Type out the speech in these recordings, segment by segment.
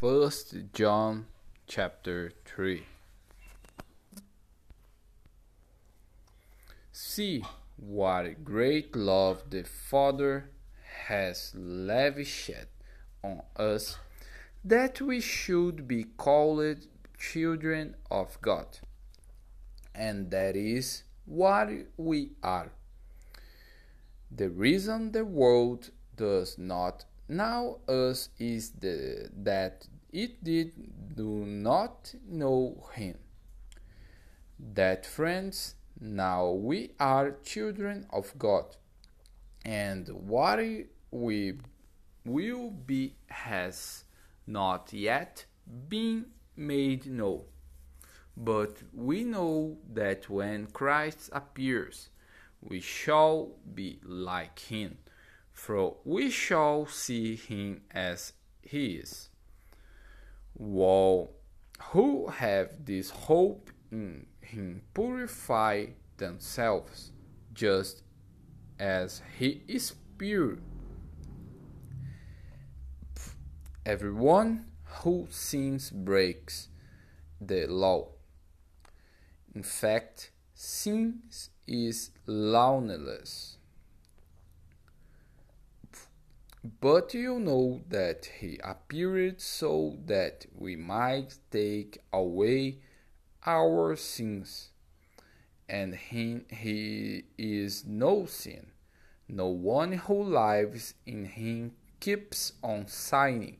First John chapter 3 See what great love the Father has lavished on us that we should be called children of God. And that is what we are. The reason the world does not know us is the, that it did do not know him. That friends, now we are children of God, and what we will be has not yet been made known. But we know that when Christ appears, we shall be like him, for we shall see him as he is. While who have this hope in him purify themselves, just as he is pure. Everyone who sins breaks the law. In fact, sin is lawlessness. But you know that he appeared so that we might take away our sins, and he, he is no sin. No one who lives in him keeps on sinning.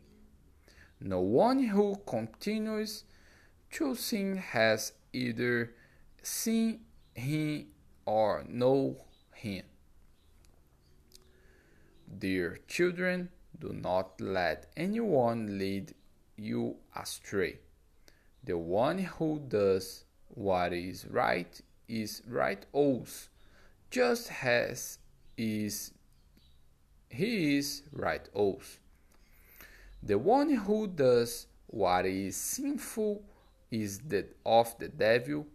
No one who continues to sin has either seen him or know him. Dear children, do not let anyone lead you astray. The one who does what is right is right also, just as is he is right also. The one who does what is sinful is the of the devil,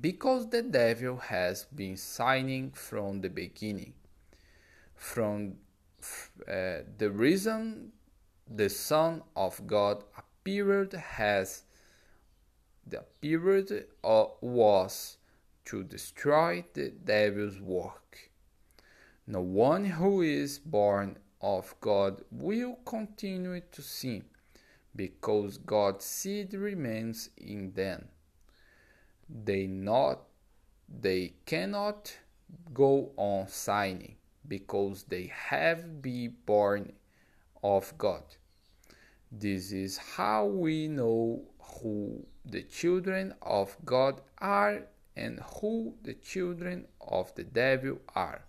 because the devil has been sinning from the beginning. From uh, the reason the Son of God appeared has the period uh, was to destroy the devil's work. No one who is born of God will continue to sin, because God's seed remains in them. They not they cannot go on sinning because they have been born of God. This is how we know who the children of God are and who the children of the devil are.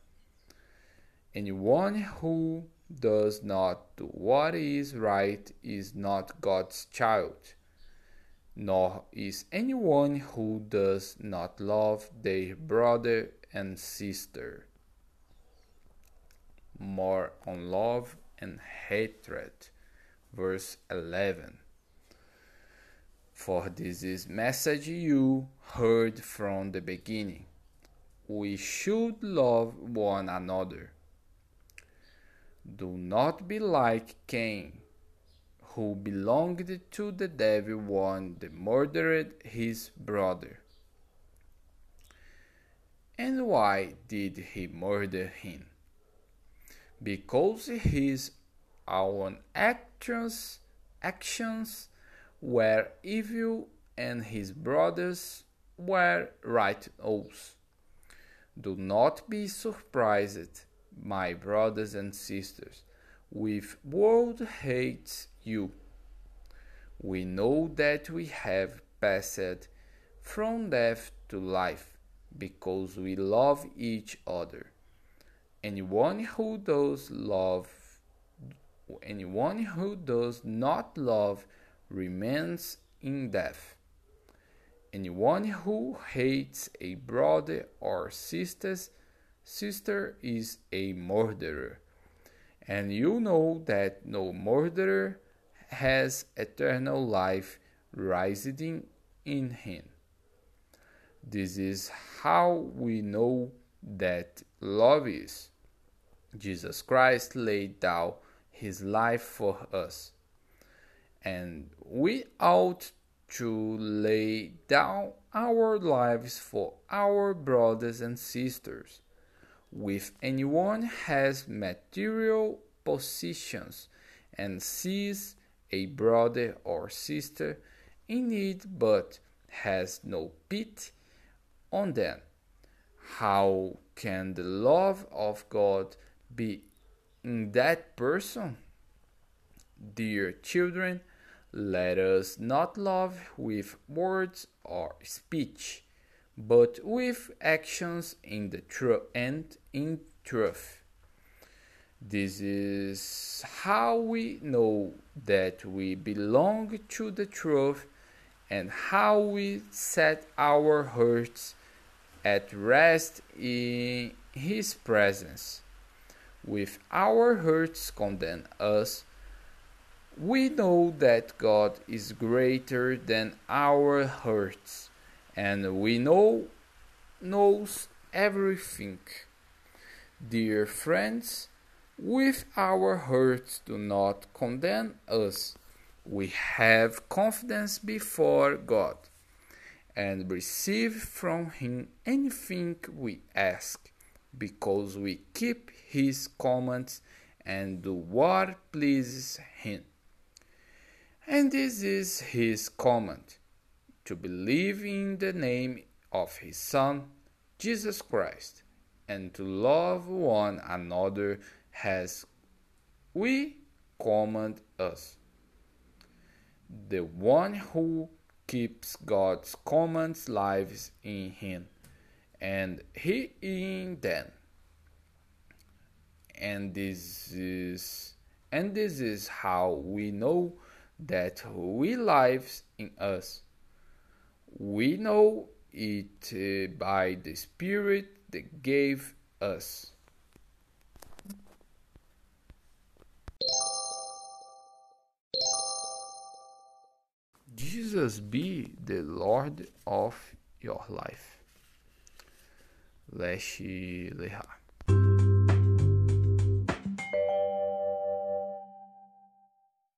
Anyone who does not do what is right is not God's child, nor is anyone who does not love their brother and sister. More on love and hatred. Verse 11. For this is message you heard from the beginning. We should love one another. Do not be like Cain, who belonged to the devil that murdered his brother. And why did he murder him? Because his own actions actions were evil and his brothers were right also. Do not be surprised my brothers and sisters, with world hates you. We know that we have passed from death to life because we love each other. Anyone who does love anyone who does not love remains in death. Anyone who hates a brother or sisters sister is a murderer. And you know that no murderer has eternal life residing in him. This is how we know that love is. Jesus Christ laid down his life for us, and we ought to lay down our lives for our brothers and sisters. If anyone has material possessions and sees a brother or sister in need but has no pity on them, how can the love of God be in that person? Dear children, let us not love with words or speech, but with actions in the truth and in truth. This is how we know that we belong to the truth and how we set our hearts at rest in His presence. With our hearts condemn us, we know that God is greater than our hurts, and we know knows everything. Dear friends, with our hurts do not condemn us. We have confidence before God and receive from Him anything we ask, because we keep His commands and do what pleases Him. And this is his command to believe in the name of his Son, Jesus Christ, and to love one another as we command us. The one who keeps God's commands lives in him, and he in them. And this is and this is how we know that we lives in us. We know it uh, by the Spirit that gave us. Jesus be the Lord of your life. Leste Lehar.